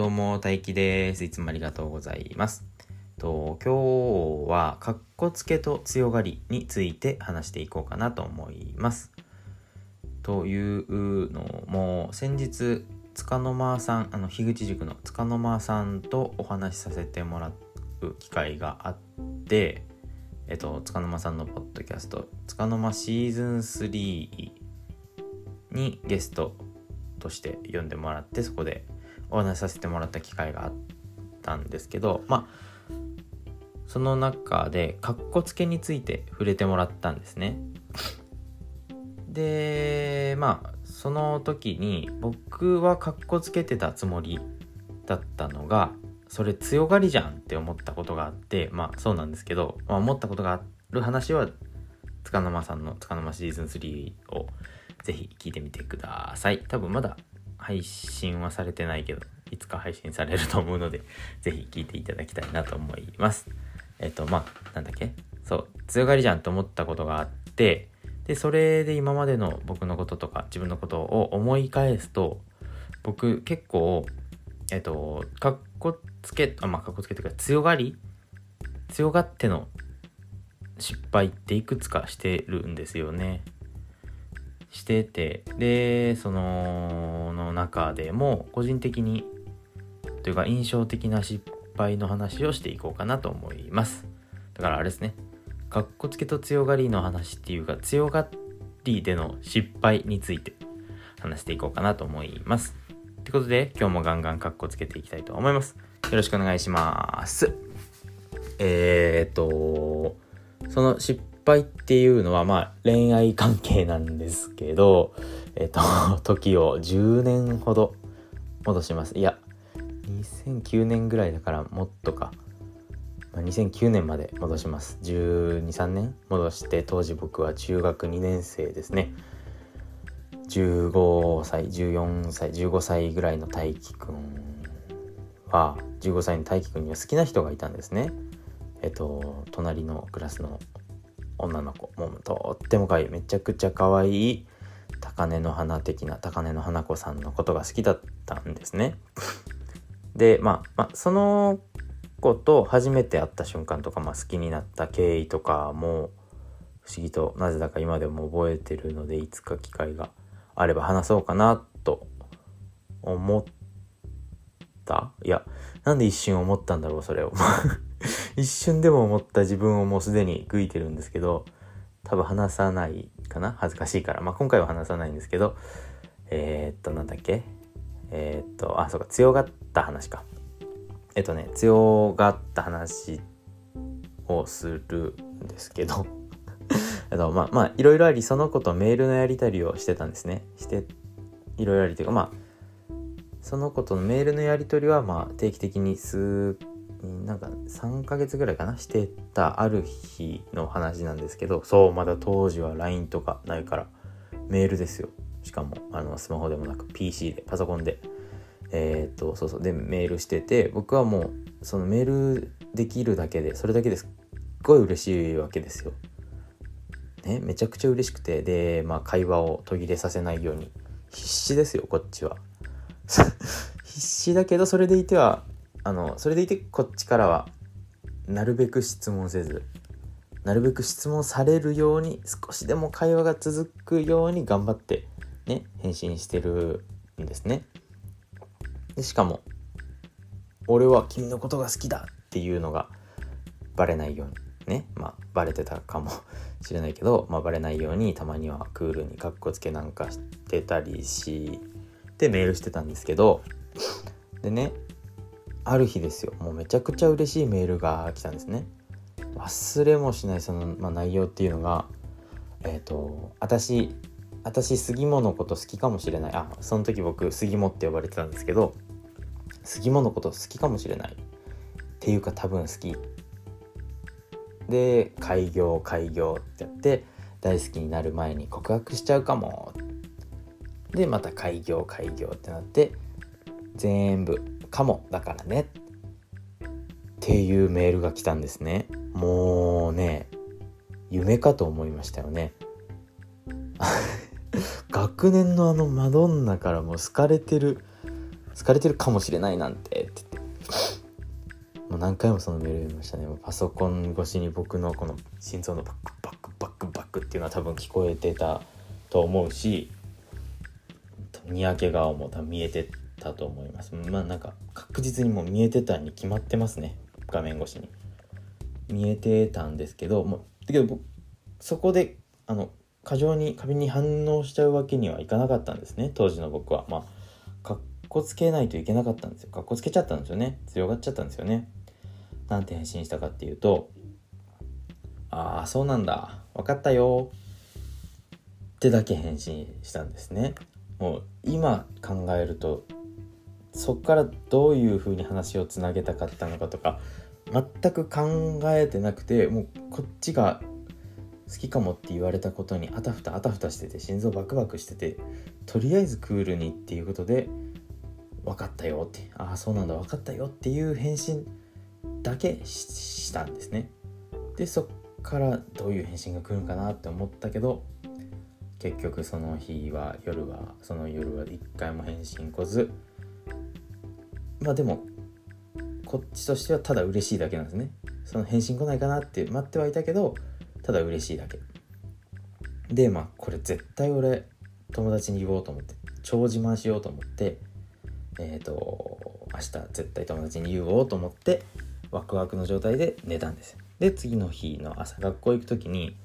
どうも、大輝です。いつもありがとうございます。と今日は、かっこつけと強がりについて話していこうかなと思います。というのも、先日、つかの間さん、あの、樋口塾のつかの間さんとお話しさせてもらう機会があって、えっと、つかの間さんのポッドキャスト、つかの間シーズン3にゲストとして呼んでもらって、そこでお話しさせてもらった機会があったんですけどまあその中でかっこつけについて触れてもらったんですね。でまあその時に僕はかっこつけてたつもりだったのがそれ強がりじゃんって思ったことがあってまあそうなんですけど、まあ、思ったことがある話はつかの間さんのつかの間シーズン3をぜひ聞いてみてください多分まだ配信はされてないけど、いつか配信されると思うので、ぜひ聞いていただきたいなと思います。えっと、まあ、なんだっけ？そう、強がりじゃんと思ったことがあって、で、それで今までの僕のこととか自分のことを思い返すと、僕結構、えっと、かっこつけ、あ、まあ、かっこつけというか、強がり強がっての失敗っていくつかしてるんですよね。しててでそのの中でも個人的にというか印象的な失敗の話をしていこうかなと思います。だからあれですね。かっこつけと強がりの話っていうか強がりでの失敗について話していこうかなと思います。ということで今日もガンガンかっこつけていきたいと思います。よろしくお願いします。えー、っとその失敗っていうのはまあ恋愛関係なんですけど、えっ、と、時を10年ほど戻します。いや、2009年ぐらいだからもっとか。まあ、2009年まで戻します。12、3年戻して、当時僕は中学2年生ですね。15歳、14歳、15歳ぐらいの大輝くんは、15歳の大輝くんには好きな人がいたんですね。えっと、隣のクラスの女の子。もうとっても可愛い。めちゃくちゃ可愛い。高根の花的な高根の花子さんのことが好きだったんですね。で、まあ、まあ、その子と初めて会った瞬間とか、まあ、好きになった経緯とかも不思議となぜだか今でも覚えてるのでいつか機会があれば話そうかなと思った。いやなんで一瞬思ったんだろうそれを。一瞬でも思った自分をもうすでに悔いてるんですけど、多分話さないかな？恥ずかしいから。まあ、今回は話さないんですけど、えー、っと、なんだっけ？えー、っと、あ、そうか、強がった話か。えっとね、強がった話をするんですけど、えっと、まあ、まあ、いろいろあり、その子とメールのやり取りをしてたんですね。して、いろいろありというか、まあ、その子とのメールのやり取りは、まあ、定期的に数なんか3ヶ月ぐらいかな？してたある日の話なんですけどそうまだ当時は LINE とかないからメールですよ。しかもあのスマホでもなく PC でパソコンで。えー、っとそうそう。でメールしてて僕はもうそのメールできるだけでそれだけですっごい嬉しいわけですよ。ねめちゃくちゃ嬉しくて。でまあ会話を途切れさせないように。必死ですよこっちは。必死だけどそれでいてはあのそれでいてこっちからはなるべく質問せずなるべく質問されるように少しでも会話が続くように頑張ってね返信してるんですね。でしかも「俺は君のことが好きだ」っていうのがバレないようにねまあバレてたかもしれないけど、まあ、バレないようにたまにはクールにかっこつけなんかしてたりしてメールしてたんですけどでねある日ですよ。もうめちゃくちゃ嬉しいメールが来たんですね。忘れもしないその、まあ、内容っていうのがえっ、ー、と私私杉本のこと好きかもしれない。あその時僕杉本って呼ばれてたんですけど杉本のこと好きかもしれない。っていうか多分好き。で開業開業ってやって大好きになる前に告白しちゃうかも。でまた開業開業ってなって全部かもだからね。っていうメールが来たんですね。もうね夢かと思いましたよね。学年のあのマドンナからも好かれてる好かれてるかもしれないなんてって言って。もう何回もそのメール読みましたね。もうパソコン越しに僕のこの心臓のバックバックバックバックっていうのは多分聞こえてたと思うし三宅川も多分見えてたと思います。まあなんか確実にもう見えてたに決まってますね。画面越しに。見えてたんですけどもだけどそこであの過剰に過敏に反応しちゃうわけにはいかなかったんですね。当時の僕は。まあかっこつけないといけなかったんですよ。かっこつけちゃったんですよね。強がっちゃったんですよね。なんて返信したかっていうとああそうなんだ。分かったよ。ってだけ返信したんですね。もう今考えるとそっからどういう風に話をつなげたかったのかとか全く考えてなくてもうこっちが好きかもって言われたことにあたふたあたふたしてて心臓バクバクしててとりあえずクールにっていうことで分かったよってああそうなんだ分かったよっていう返信だけしたんですね。でそっからどういう返信が来るんかなって思ったけど結局その日は夜はその夜は一回も返信来ずまあでもこっちとしてはただ嬉しいだけなんですね。その返信来ないかなって待ってはいたけどただ嬉しいだけ。でまあこれ絶対俺友達に言おうと思って超自慢しようと思ってえっ、ー、と明日絶対友達に言おうと思ってワクワクの状態で寝たんですで次の日の朝学校行く時に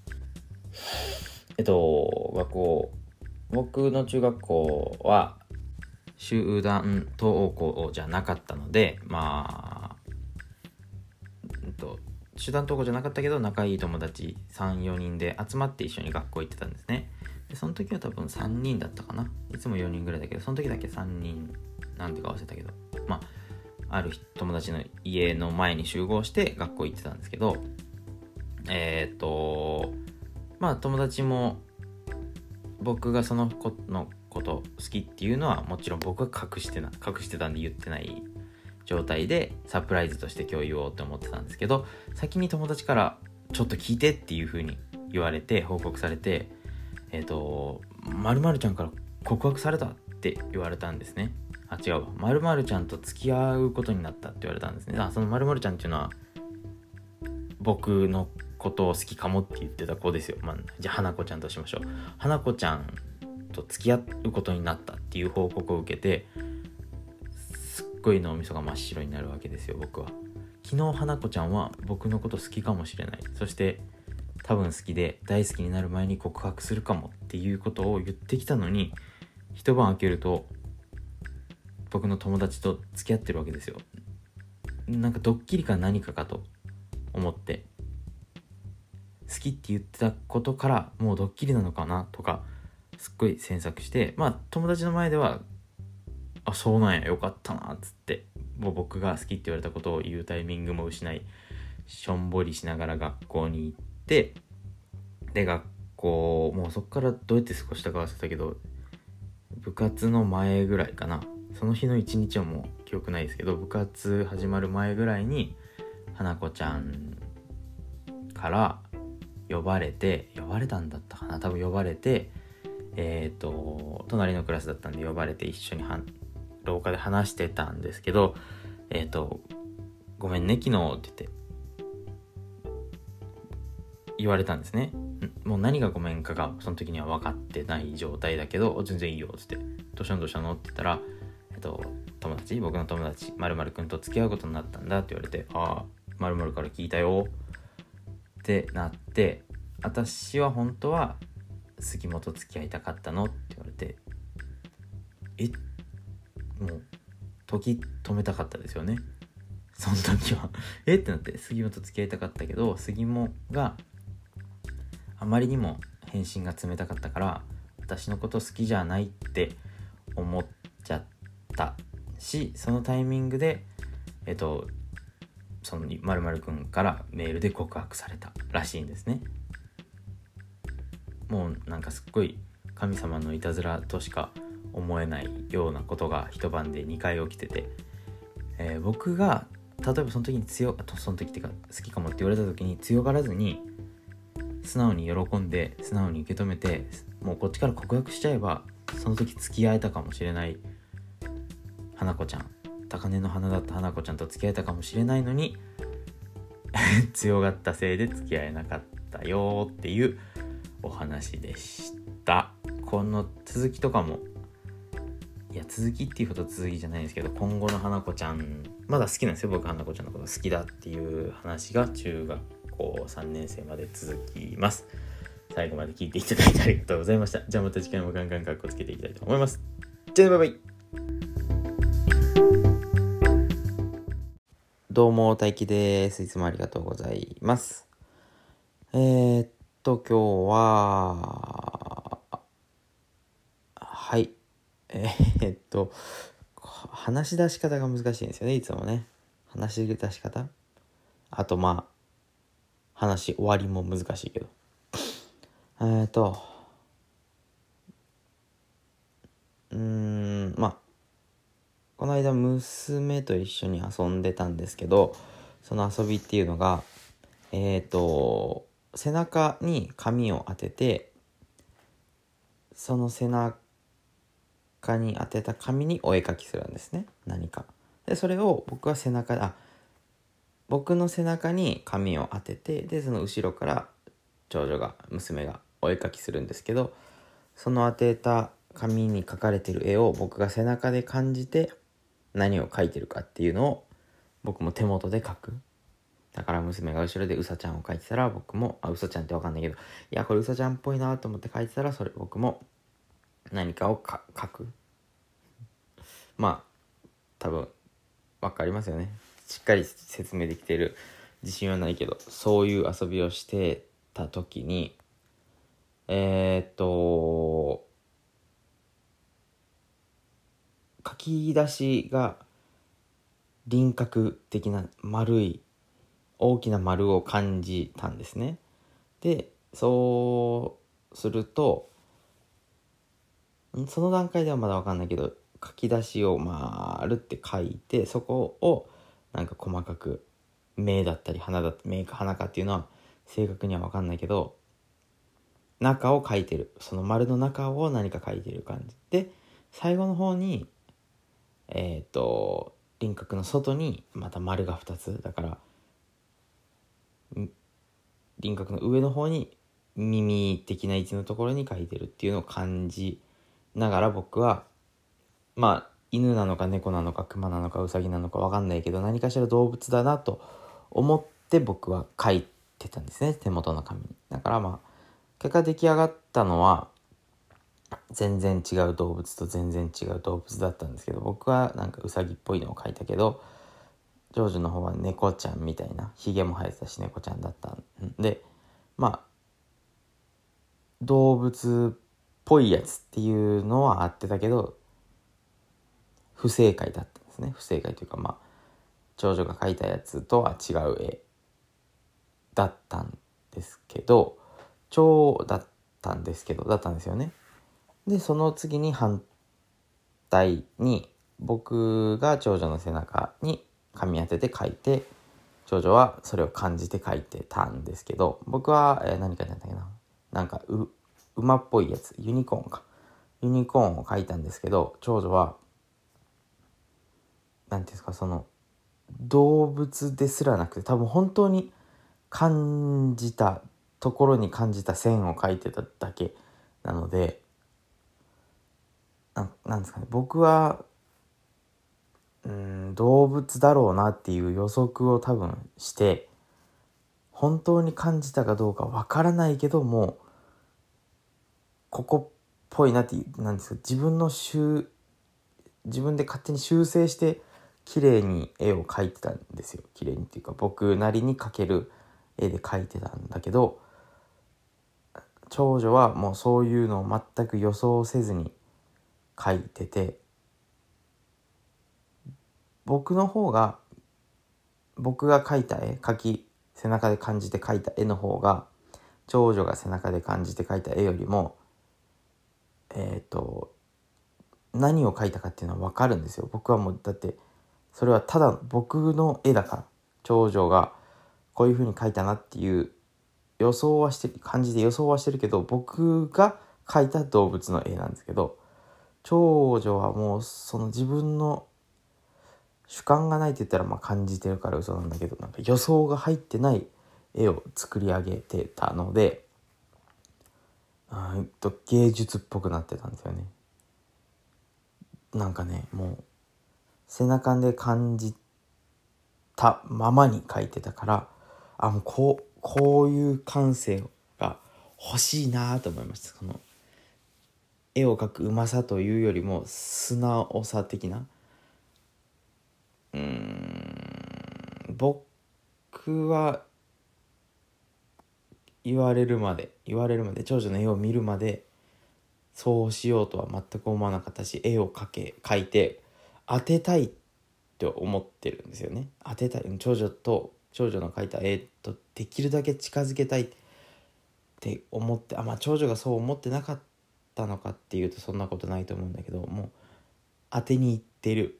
えっと学校僕の中学校は集団登校じゃなかったのでまあ、えっと、集団登校じゃなかったけど仲いい友達34人で集まって一緒に学校行ってたんですね。でその時は多分3人だったかな。いつも4人ぐらいだけどその時だけ3人なんてか忘れたけどまあある友達の家の前に集合して学校行ってたんですけどえっ、とまあ友達も僕がその子のこと好きっていうのはもちろん僕は隠してな隠してたんで言ってない状態でサプライズとして今日言おうって思ってたんですけど先に友達からちょっと聞いてっていう風に言われて報告されてえっ、ー、とまるちゃんから告白されたって言われたんですね。あ違うわ。まるちゃんと付き合うことになったって言われたんですね。あそのまるちゃんっていうのは僕のことを好きかもって言ってた子ですよ、まあ、じゃあ花子ちゃんとしましょう。花子ちゃんと付き合うことになったっていう報告を受けてすっごい脳みそが真っ白になるわけですよ僕は。昨日花子ちゃんは僕のこと好きかもしれない。そして多分好きで大好きになる前に告白するかもっていうことを言ってきたのに一晩明けると僕の友達と付き合ってるわけですよ。なんかドッキリか何かかと思って好きって言ってたことからもうドッキリなのかなとかすっごい詮索してまあ友達の前ではあそうなんやよかったなっつってもう僕が好きって言われたことを言うタイミングも失いしょんぼりしながら学校に行ってで学校もうそっからどうやって過ごしたか忘れたけど部活の前ぐらいかな。その日の一日はもう記憶ないですけど部活始まる前ぐらいに花子ちゃんから呼ばれて呼ばれたんだったかな多分呼ばれてえっ、ー、と隣のクラスだったんで呼ばれて一緒に廊下で話してたんですけどえっ、ー、と「ごめんね昨日」って言って言われたんですねもう何がごめんかがその時には分かってない状態だけど全然いいよっつって「どうしたのどうしたの?」って言ったらえっと友達僕の友達まるくんと付き合うことになったんだって言われて「ああまるから聞いたよ」ってなって私は本当は杉本付き合いたかったの？って言われてえ？もう時止めたかったですよね。その時はえ？ってなって杉本付き合いたかったけど杉本があまりにも返信が冷たかったから私のこと好きじゃないって思っちゃったしそのタイミングでえっとそのまるくんからメールで告白されたらしいんですね。もうなんかすっごい神様のいたずらとしか思えないようなことが一晩で2回起きてて、えー、僕が例えばその時に強その時っていうか好きかもって言われた時に強がらずに素直に喜んで素直に受け止めてもうこっちから告白しちゃえばその時付き合えたかもしれない。花子ちゃん。高嶺の花だった花子ちゃんと付き合えたかもしれないのに 強がったせいで付き合えなかったよっていうお話でした。この続きとかもいや続きっていうほど続きじゃないんですけど今後の花子ちゃんまだ好きなんですよ。僕花子ちゃんのこと好きだっていう話が中学校3年生まで続きます。最後まで聞いていただいてありがとうございました。じゃあまた次回もガンガンカッコつけていきたいと思います。じゃあねバイバイ。どうも大輝です。いつもありがとうございます。えー、っと今日ははい。えー、っと話し出し方が難しいんですよねいつもね。話し出し方。あとまあ話終わりも難しいけど。えー、っと。うーんまあこの間娘と一緒に遊んでたんですけどその遊びっていうのがえっ、と背中に紙を当ててその背中に当てた紙にお絵描きするんですね。何か。でそれを僕は背中あ僕の背中に紙を当ててでその後ろから長女が娘がお絵描きするんですけどその当てた紙に描かれてる絵を僕が背中で感じて何を描いてるかっていうのを僕も手元で描く。だから娘が後ろでうさちゃんを描いてたら僕もあうさちゃんってわかんないけどいやこれうさちゃんっぽいなと思って描いてたらそれ僕も何かをか書く。まあ多分分かりますよね。しっかり説明できてる。自信はないけどそういう遊びをしてた時にえー、っと書き出しが輪郭的な丸い大きな丸を感じたんですね。でそうするとその段階ではまだ分かんないけど書き出しを丸って書いてそこをなんか細かく目だったり鼻だったり目か鼻かっていうのは正確には分かんないけど中を書いてる。その丸の中を何か書いてる感じ。で最後の方にえっ、ー、と輪郭の外にまた丸が2つ。だから輪郭の上の方に耳的な位置のところに書いてるっていうのを感じながら僕はまあ犬なのか猫なのか熊なのかウサギなのか分かんないけど何かしら動物だなと思って僕は書いてたんですね。手元の紙に。だからまあ結果出来上がったのは全然違う動物と全然違う動物だったんですけど僕はなんかウサギっぽいのを描いたけどジョージの方は猫ちゃんみたいなひげも生えてたし猫ちゃんだったん。でまあ動物っぽいやつっていうのはあってたけど不正解だったんですね。不正解というかまあ長女が描いたやつとは違う絵だったんですけど蝶だったんですけどだったんですよね。でその次に反対に僕が長女の背中に紙当てて書いて長女はそれを感じて書いてたんですけど僕は、えー、何書いたんだっけな。なんかう馬っぽいやつ。ユニコーンか。ユニコーンを書いたんですけど長女は何ていうんですかその動物ですらなくて多分本当に感じたところに感じた線を書いてただけなのでななんですかね。僕はうん動物だろうなっていう予測を多分して本当に感じたかどうかわからないけどもここっぽいなってなんですか自分の修自分で勝手に修正して綺麗に絵を描いてたんですよ。綺麗にっていうか僕なりに描ける絵で描いてたんだけど長女はもうそういうのを全く予想せずに書いてて僕の方が僕が描いた絵描き背中で感じて描いた絵の方が長女が背中で感じて描いた絵よりもえっ、ー、と何を描いたかっていうのは分かるんですよ。僕はもうだってそれはただ僕の絵だから。長女がこういう風に描いたなっていう予想はして感じで予想はしてるけど僕が描いた動物の絵なんですけど長女はもうその自分の主観がないって言ったらまあ感じてるから嘘なんだけどなんか予想が入ってない絵を作り上げてたのでうんと芸術っぽくなってたんですよね。なんかねもう背中で感じたままに描いてたからあもうこうこういう感性が欲しいなと思いましたその絵を描くうまさというよりも素直さ的なうん。僕は言われるまで言われるまで長女の絵を見るまでそうしようとは全く思わなかったし絵を描け描いて当てたいって思ってるんですよね。当てたい。長女と長女の描いた絵とできるだけ近づけたいって思ってあまあ長女がそう思ってなかったのかっていうとそんなことないと思うんだけどもう当てにいってる。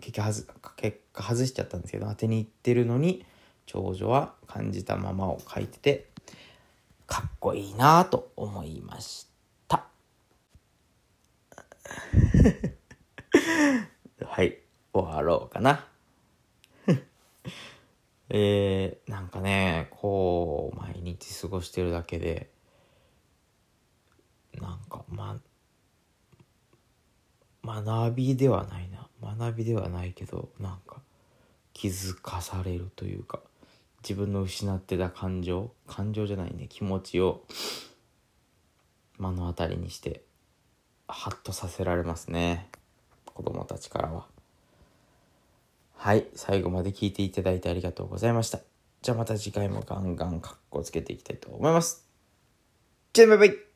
結果はず結果外しちゃったんですけど当てにいってるのに長女は感じたままを書いててかっこいいなと思いました。はい終わろうかな。えー、なんかねこう毎日過ごしてるだけでなんかま学びではないな。学びではないけどなんか気づかされるというか自分の失ってた感情感情じゃないね気持ちを目の当たりにしてハッとさせられますね子供たちからは。はい最後まで聞いていただいてありがとうございました。じゃあまた次回もガンガンカッコつけていきたいと思います。じゃあバイバイ。